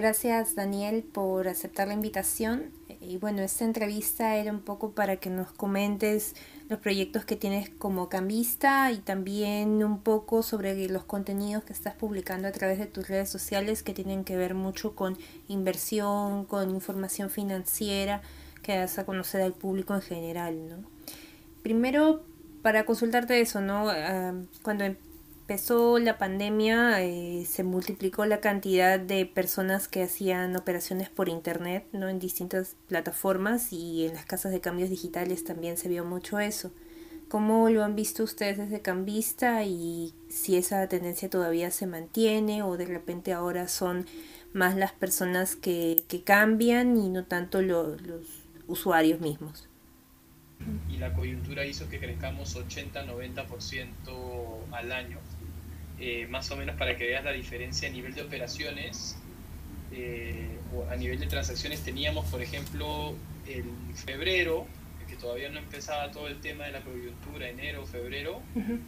gracias Daniel por aceptar la invitación. Y bueno, esta entrevista era un poco para que nos comentes los proyectos que tienes como cambista y también un poco sobre los contenidos que estás publicando a través de tus redes sociales que tienen que ver mucho con inversión, con información financiera que das a conocer al público en general, ¿no? Primero, para consultarte eso, ¿no? Ah, cuando empezó la pandemia eh, se multiplicó la cantidad de personas que hacían operaciones por internet, ¿no? En distintas plataformas y en las casas de cambios digitales también se vio mucho eso. ¿Cómo lo han visto ustedes desde Cambista y si esa tendencia todavía se mantiene o de repente ahora son más las personas que, que cambian y no tanto los usuarios mismos? Y la coyuntura hizo que crezcamos 80-90% al año eh, más o menos para que veas la diferencia a nivel de operaciones eh, o a nivel de transacciones teníamos por ejemplo en febrero que todavía no empezaba todo el tema de la coyuntura enero febrero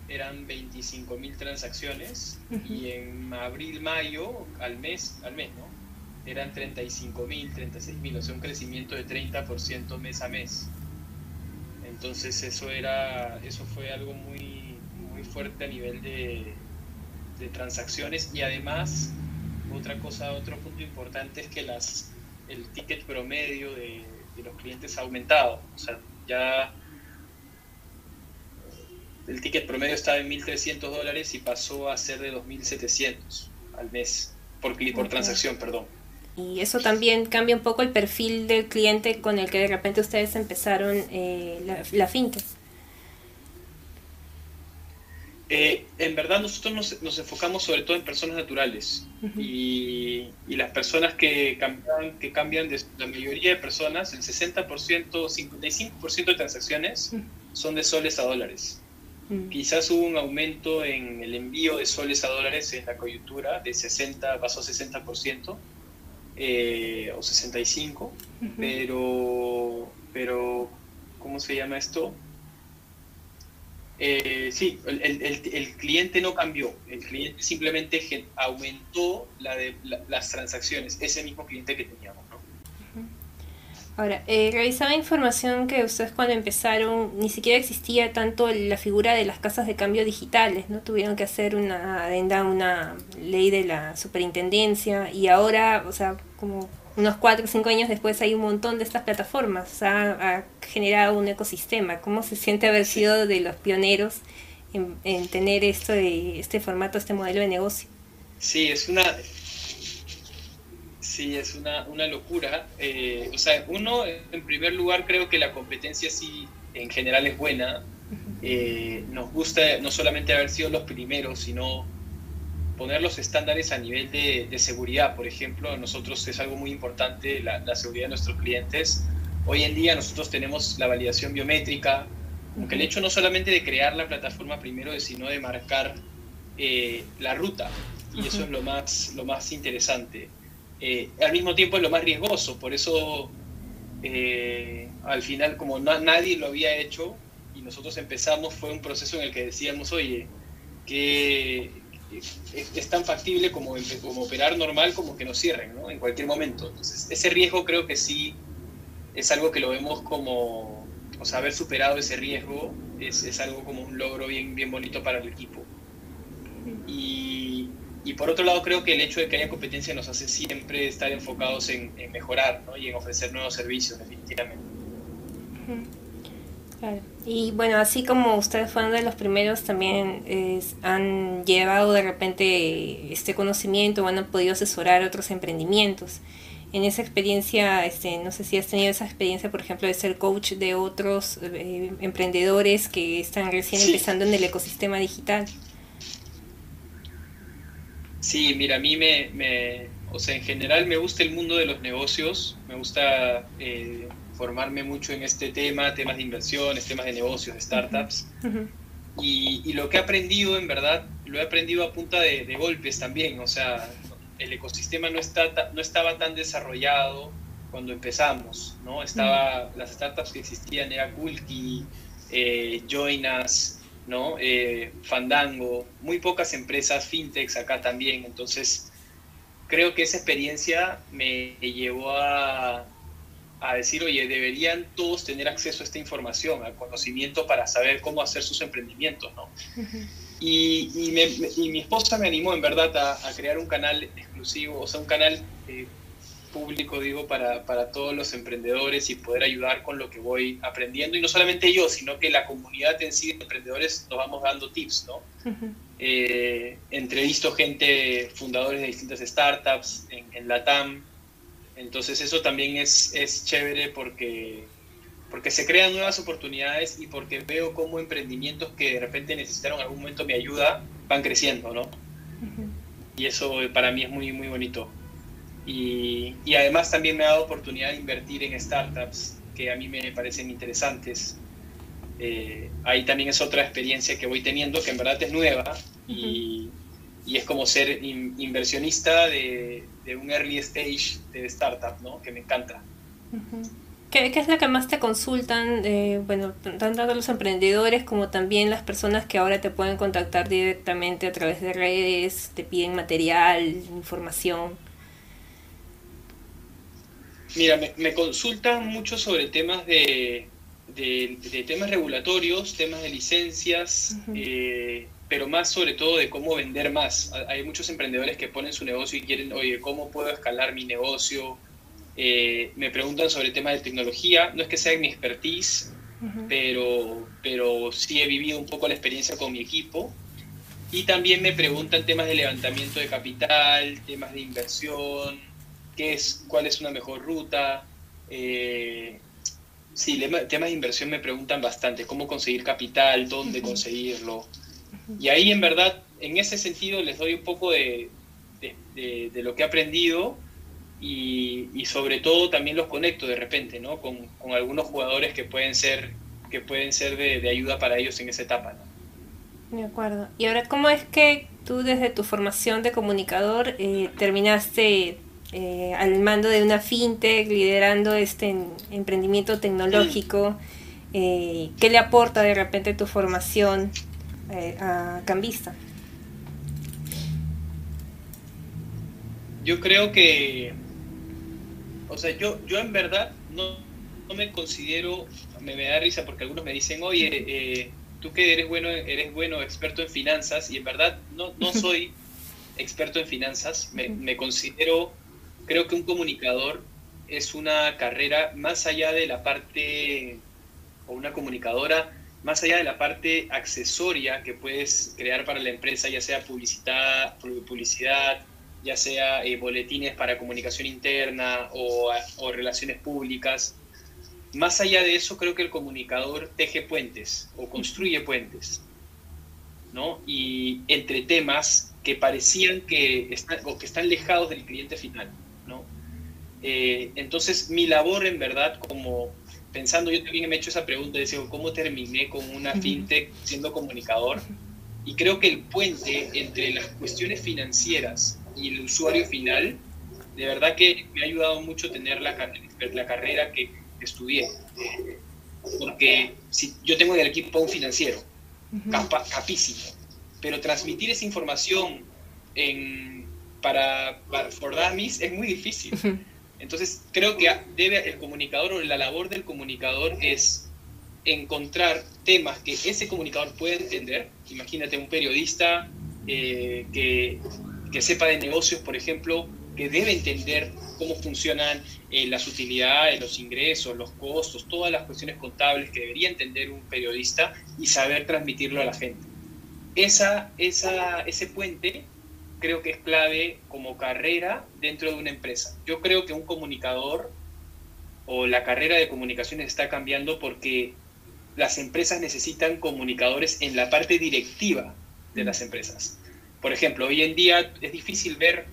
eran 25.000 transacciones y en abril mayo al mes al mes no eran 35.000 36.000 o sea un crecimiento de 30% mes a mes. Entonces eso era eso fue algo muy muy fuerte a nivel de de transacciones y además otra cosa, otro punto importante es que las, el ticket promedio de, los clientes ha aumentado. O sea, ya el ticket promedio estaba en 1.300 dólares y pasó a ser de 2.700 al mes por, por transacción, perdón. Y eso también cambia un poco el perfil del cliente con el que de repente ustedes empezaron eh, la, la fintech. Eh, en verdad nosotros nos, enfocamos sobre todo en personas naturales y, las personas que cambian, que cambian de la mayoría de personas, el 60%, 55% de transacciones son de soles a dólares. Quizás hubo un aumento en el envío de soles a dólares en la coyuntura, de 60 pasó a 60% eh, o 65%, pero, pero, ¿cómo se llama esto? Eh, sí, el, cliente no cambió, el cliente simplemente aumentó las transacciones, ese mismo cliente que teníamos. ¿no? Ahora, eh, revisaba información que ustedes cuando empezaron ni siquiera existía tanto la figura de las casas de cambio digitales, ¿no? Tuvieron que hacer una adenda, una ley de la superintendencia y ahora, o sea, como unos 4 o 5 años después hay un montón de estas plataformas, o sea, ha generado un ecosistema. ¿Cómo se siente haber sido de los pioneros en, tener esto de, este formato, este modelo de negocio? Sí, es una, sí, es una, una locura. Eh, o sea, uno, en primer lugar, creo que la competencia sí, en general es buena. Eh, nos gusta no solamente haber sido los primeros, sino poner los estándares a nivel de, seguridad, por ejemplo, nosotros es algo muy importante la, seguridad de nuestros clientes. Hoy en día nosotros tenemos la validación biométrica, aunque el hecho no solamente de crear la plataforma primero, sino de marcar eh, la ruta, y eso es lo más, lo más interesante. Eh, al mismo tiempo es lo más riesgoso, por eso eh, al final como nadie lo había hecho y nosotros empezamos, fue un proceso en el que decíamos, oye, que es, tan factible como, como operar normal como que nos cierren, ¿no? En cualquier momento. Entonces, ese riesgo creo que sí es algo que lo vemos como, o sea, haber superado ese riesgo es, es algo como un logro bien, bien bonito para el equipo. Y, y, por otro lado, creo que el hecho de que haya competencia nos hace siempre estar enfocados en, en mejorar ¿no? y en ofrecer nuevos servicios, definitivamente. Y bueno, así como ustedes fueron de los primeros, también han llevado de repente este conocimiento o han podido asesorar otros emprendimientos. En esa experiencia, este, no sé si has tenido esa experiencia, por ejemplo, de ser coach de otros eh, emprendedores que están recién empezando en el ecosistema digital. Sí, mira, a mí me, me, o sea, en general me gusta el mundo de los negocios, me gusta eh, formarme mucho en este tema, temas de inversiones, temas de negocios, de startups. y, lo que he aprendido, en verdad, lo he aprendido a punta de, golpes también. O sea, el ecosistema no, está, no estaba tan desarrollado cuando empezamos, ¿no? Estaba, las startups que existían era Kulki, eh, Joinas, ¿no? Eh, Fandango, muy pocas empresas fintechs acá también. Entonces, creo que esa experiencia me llevó a, a decir, oye, deberían todos tener acceso a esta información, al conocimiento para saber cómo hacer sus emprendimientos, ¿no? y, y, mi esposa me animó en verdad a, crear un canal exclusivo, o sea, un canal eh, público, digo, para, para, todos los emprendedores y poder ayudar con lo que voy aprendiendo. Y no solamente yo, sino que la comunidad en sí de emprendedores nos vamos dando tips, ¿no? Eh, entrevisto gente, fundadores de distintas startups en, en la TAM, entonces eso también es, es chévere porque, porque se crean nuevas oportunidades y porque veo cómo emprendimientos que de repente necesitaron en algún momento mi ayuda van creciendo, ¿no? Y eso para mí es muy, muy bonito. Y, y, además también me ha dado oportunidad de invertir en startups que a mí me parecen interesantes. Eh, ahí también es otra experiencia que voy teniendo, que en verdad es nueva y, y es como ser inversionista de, de, un early stage de startup, ¿no? Que me encanta. ¿Qué, ¿Qué, es lo que más te consultan, eh, bueno, tanto los emprendedores como también las personas que ahora te pueden contactar directamente a través de redes, te piden material, información? Mira, me, me consultan mucho sobre temas de, de, de, temas regulatorios, temas de licencias, pero más sobre todo de cómo vender más. Hay muchos emprendedores que ponen su negocio y quieren, oye, ¿cómo puedo escalar mi negocio? Eh, me preguntan sobre temas de tecnología. No es que sea mi expertise, pero, pero sí he vivido un poco la experiencia con mi equipo. Y también me preguntan temas de levantamiento de capital, temas de inversión, qué es, cuál es una mejor ruta. Eh, sí, temas de inversión me preguntan bastante, cómo conseguir capital, dónde conseguirlo. Y ahí en verdad, en ese sentido, les doy un poco de, de, lo que he aprendido y, y, sobre todo también los conecto de repente, ¿no? Con, con algunos jugadores que pueden ser, que pueden ser de, ayuda para ellos en esa etapa, ¿no? De acuerdo. Y ahora, ¿cómo es que tú desde tu formación de comunicador eh, terminaste eh, al mando de una fintech, liderando este emprendimiento tecnológico? Eh, ¿Qué le aporta de repente tu formación eh, a Cambista? Yo creo que, o sea, yo, yo en verdad no, no me considero, me, da risa porque algunos me dicen, oye, eh, tú que eres bueno, eres bueno, experto en finanzas, y en verdad no, no soy experto en finanzas, me, me considero, creo que un comunicador es una carrera más allá de la parte, o una comunicadora, más allá de la parte accesoria que puedes crear para la empresa, ya sea publicidad, publicidad ya sea eh, boletines para comunicación interna o, relaciones públicas, más allá de eso creo que el comunicador teje puentes o construye puentes, ¿no? Y entre temas que parecían que están, o que están lejados del cliente final, ¿no? Eh, entonces mi labor en verdad como pensando, yo también me he hecho esa pregunta, decía, ¿cómo terminé con una fintech siendo comunicador? Y creo que el puente entre las cuestiones financieras y el usuario final, de verdad que me ha ayudado mucho tener la, la carrera que estudié. Porque si yo tengo en el equipo un financiero, capísimo, pero transmitir esa información en, para, para for dummies es muy difícil. Entonces, creo que debe el comunicador o la labor del comunicador es encontrar temas que ese comunicador pueda entender. Imagínate un periodista eh, que, que, sepa de negocios, por ejemplo, que debe entender cómo funcionan eh, las utilidades, los ingresos, los costos, todas las cuestiones contables que debería entender un periodista y saber transmitirlo a la gente. Esa, esa, ese puente creo que es clave como carrera dentro de una empresa. Yo creo que un comunicador o la carrera de comunicaciones está cambiando porque las empresas necesitan comunicadores en la parte directiva de las empresas. Por ejemplo, hoy en día es difícil ver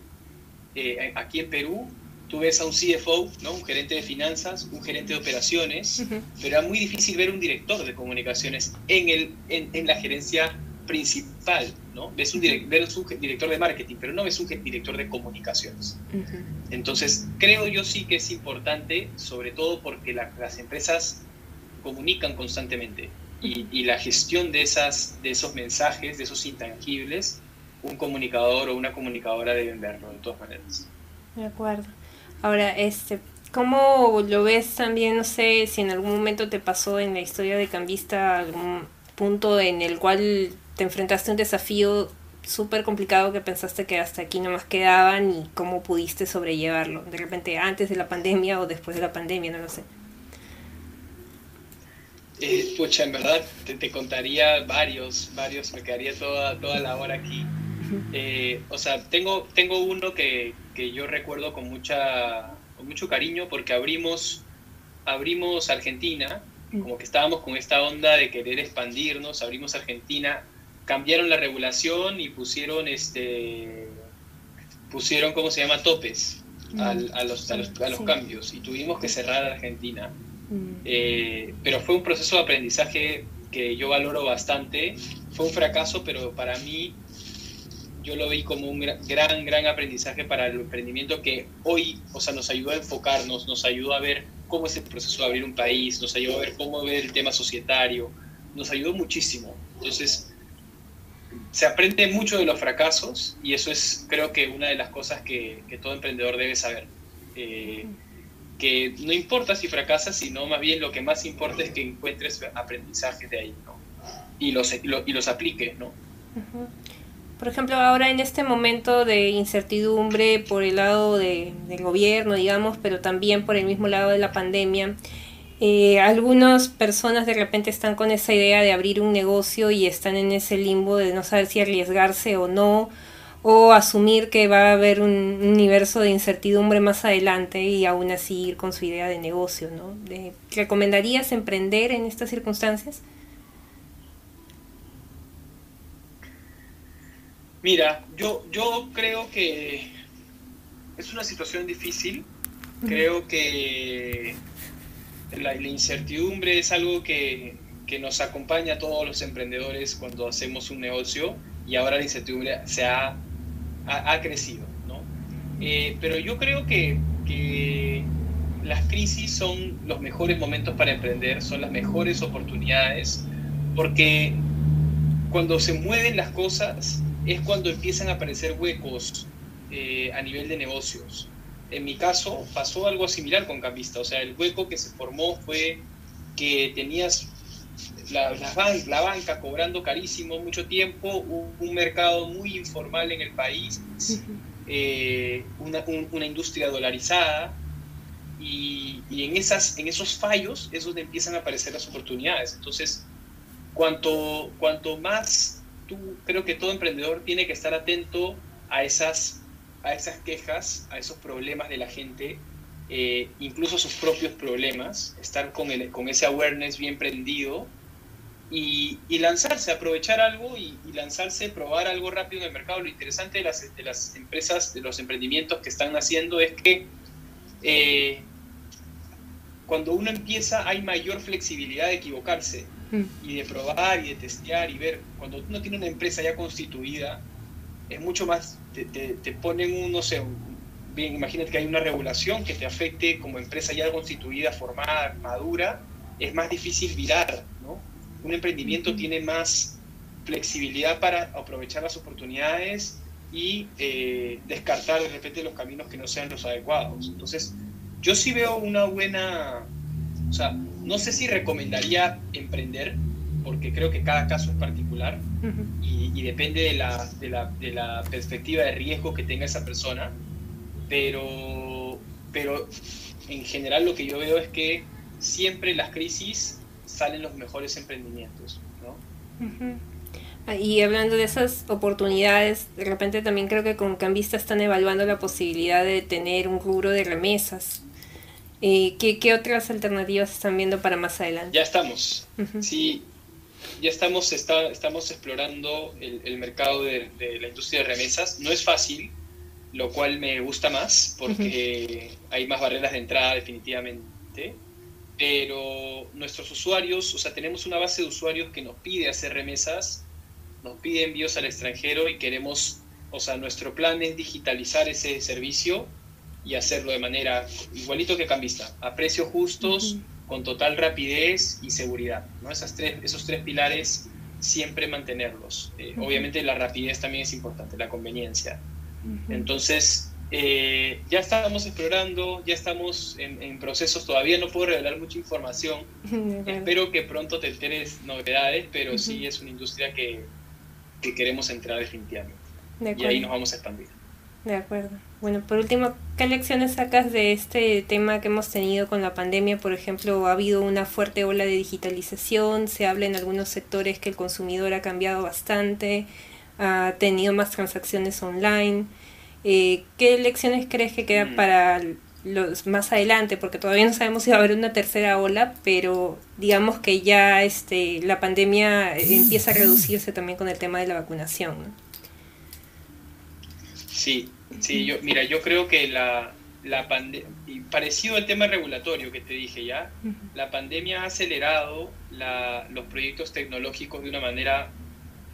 eh, aquí en Perú, tú ves a un CFO, ¿no? un gerente de finanzas, un gerente de operaciones, pero es muy difícil ver un director de comunicaciones en, el, en, en la gerencia principal, ¿no? Ves un, un director de marketing, pero no ves un director de comunicaciones. Entonces, creo yo sí que es importante, sobre todo porque las empresas comunican constantemente y, la gestión de, esas, de esos mensajes, de esos intangibles, un comunicador o una comunicadora deben verlo, de todas maneras. De acuerdo. Ahora, este, ¿cómo lo ves también? No sé si en algún momento te pasó en la historia de Cambista algún punto en el cual te enfrentaste a un desafío súper complicado que pensaste que hasta aquí no más quedaban y cómo pudiste sobrellevarlo, de repente antes de la pandemia o después de la pandemia, no lo sé. Eh, pucha, en verdad te, contaría varios, varios, me quedaría toda, toda la hora aquí. Eh, o sea, tengo, tengo uno que, que, yo recuerdo con, mucha, con mucho cariño porque abrimos, abrimos Argentina, como que estábamos con esta onda de querer expandirnos, abrimos Argentina cambiaron la regulación y pusieron este pusieron cómo se llama topes a, los, a, los, cambios y tuvimos que cerrar Argentina. Eh, pero fue un proceso de aprendizaje que yo valoro bastante. Fue un fracaso pero para mí yo lo vi como un gran gran aprendizaje para el emprendimiento que hoy o sea nos ayudó a enfocarnos nos ayudó a ver cómo es el proceso de abrir un país nos ayudó a ver cómo ver el tema societario nos ayudó muchísimo entonces se aprende mucho de los fracasos y eso es creo que una de las cosas que, todo emprendedor debe saber. Eh, que no importa si fracasas, sino más bien lo que más importa es que encuentres aprendizajes de ahí los, y los apliques. ¿no? Por ejemplo, ahora en este momento de incertidumbre por el lado de, del gobierno, digamos, pero también por el mismo lado de la pandemia, eh, algunas personas de repente están con esa idea de abrir un negocio y están en ese limbo de no saber si arriesgarse o no, o asumir que va a haber un universo de incertidumbre más adelante y aún así ir con su idea de negocio, ¿no? ¿Recomendarías emprender en estas circunstancias? Mira, yo, yo creo que es una situación difícil. Creo que la, incertidumbre es algo que, que, nos acompaña a todos los emprendedores cuando hacemos un negocio y ahora la incertidumbre se ha, ha, crecido. ¿no? Eh, pero yo creo que, que las crisis son los mejores momentos para emprender, son las mejores oportunidades, porque cuando se mueven las cosas es cuando empiezan a aparecer huecos eh, a nivel de negocios en mi caso pasó algo similar con Cambista. O sea, el hueco que se formó fue que tenías la, la, banca cobrando carísimo mucho tiempo, un, mercado muy informal en el país, eh, una, una, industria dolarizada. Y, y, en, esas, en esos fallos es donde empiezan a aparecer las oportunidades. Entonces, cuanto, cuanto más tú, creo que todo emprendedor tiene que estar atento a esas a esas quejas, a esos problemas de la gente, eh, incluso sus propios problemas, estar con, el, con ese awareness bien prendido y, y lanzarse, aprovechar algo y, lanzarse, probar algo rápido en el mercado. Lo interesante de las, de las empresas, de los emprendimientos que están haciendo es que eh, cuando uno empieza hay mayor flexibilidad de equivocarse mm. y de probar y de testear y ver. Cuando uno tiene una empresa ya constituida, es mucho más te, ponen un, no sé, bien, imagínate que hay una regulación que te afecte como empresa ya constituida, formada, madura, es más difícil virar, ¿no? Un emprendimiento tiene más flexibilidad para aprovechar las oportunidades y eh, descartar de repente los caminos que no sean los adecuados. Entonces, yo sí veo una buena, o sea, no sé si recomendaría emprender, porque creo que cada caso es particular y, depende de la, de, la, de la, perspectiva de riesgo que tenga esa persona, pero, pero en general lo que yo veo es que siempre en las crisis salen los mejores emprendimientos. ¿no? Y hablando de esas oportunidades, de repente también creo que con Cambista están evaluando la posibilidad de tener un rubro de remesas. Eh, ¿qué, ¿qué, otras alternativas están viendo para más adelante? Ya estamos. Sí, ya estamos, está, estamos explorando el, el mercado de, de, la industria de remesas. No es fácil, lo cual me gusta más porque hay más barreras de entrada definitivamente. Pero nuestros usuarios, o sea, tenemos una base de usuarios que nos pide hacer remesas, nos pide envíos al extranjero y queremos, o sea, nuestro plan es digitalizar ese servicio y hacerlo de manera igualito que Cambista, a precios justos con total rapidez y seguridad. ¿no? Esas tres, esos tres pilares siempre mantenerlos. Eh, obviamente la rapidez también es importante, la conveniencia. Entonces, eh, ya estamos explorando, ya estamos en, procesos, todavía no puedo revelar mucha información. Espero que pronto te enteres novedades, pero sí es una industria que, que queremos entrar definitivamente. y ahí nos vamos a expandir. De acuerdo. Bueno, por último, ¿qué lecciones sacas de este tema que hemos tenido con la pandemia? Por ejemplo, ha habido una fuerte ola de digitalización, se habla en algunos sectores que el consumidor ha cambiado bastante, ha tenido más transacciones online. Eh, ¿Qué lecciones crees que quedan mm. para los más adelante? Porque todavía no sabemos si va a haber una tercera ola, pero digamos que ya este, la pandemia empieza a reducirse también con el tema de la vacunación. Sí, sí, yo, mira, yo creo que la, la pandemia, parecido al tema regulatorio que te dije ya, la pandemia ha acelerado la, los proyectos tecnológicos de una manera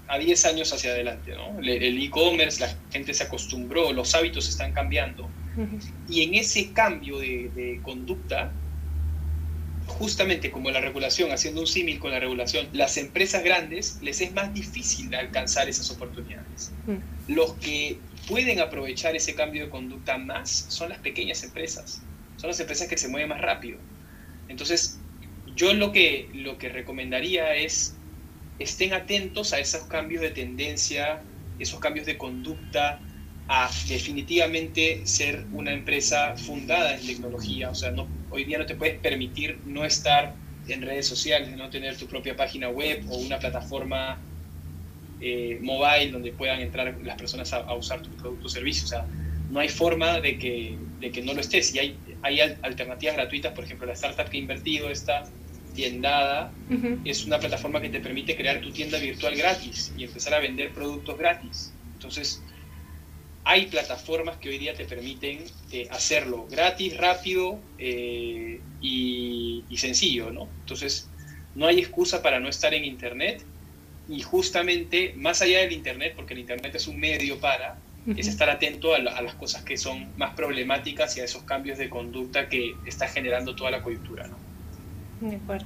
a 10 años hacia adelante, ¿no? El e-commerce, la gente se acostumbró, los hábitos están cambiando. Y en ese cambio de, de, conducta, justamente como la regulación, haciendo un símil con la regulación, las empresas grandes les es más difícil de alcanzar esas oportunidades. Los que pueden aprovechar ese cambio de conducta más son las pequeñas empresas, son las empresas que se mueven más rápido. Entonces, yo lo que, lo que recomendaría es estén atentos a esos cambios de tendencia, esos cambios de conducta, a definitivamente ser una empresa fundada en tecnología. O sea, no, hoy día no te puedes permitir no estar en redes sociales, no tener tu propia página web o una plataforma eh, mobile donde puedan entrar las personas a, usar tu producto o servicio. O sea, no hay forma de que, de que no lo estés. Y hay, hay alternativas gratuitas, por ejemplo, la startup que he invertido, esta tiendada, es una plataforma que te permite crear tu tienda virtual gratis y empezar a vender productos gratis. Entonces, hay plataformas que hoy día te permiten eh, hacerlo gratis, rápido eh, y, y, sencillo, ¿no? Entonces, no hay excusa para no estar en Internet y justamente, más allá del Internet, porque el Internet es un medio para, es estar atento a, las cosas que son más problemáticas y a esos cambios de conducta que está generando toda la coyuntura. ¿no? De acuerdo.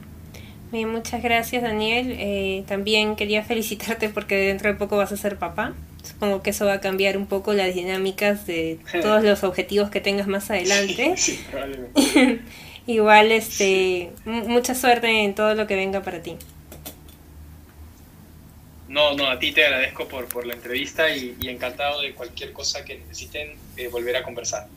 Bien, muchas gracias Daniel. Eh, también quería felicitarte porque dentro de poco vas a ser papá. Supongo que eso va a cambiar un poco las dinámicas de todos los objetivos que tengas más adelante. Sí, probablemente. Igual, este, mucha suerte en todo lo que venga para ti. No, no, a ti te agradezco por, por la entrevista y, encantado de cualquier cosa que necesiten eh, volver a conversar.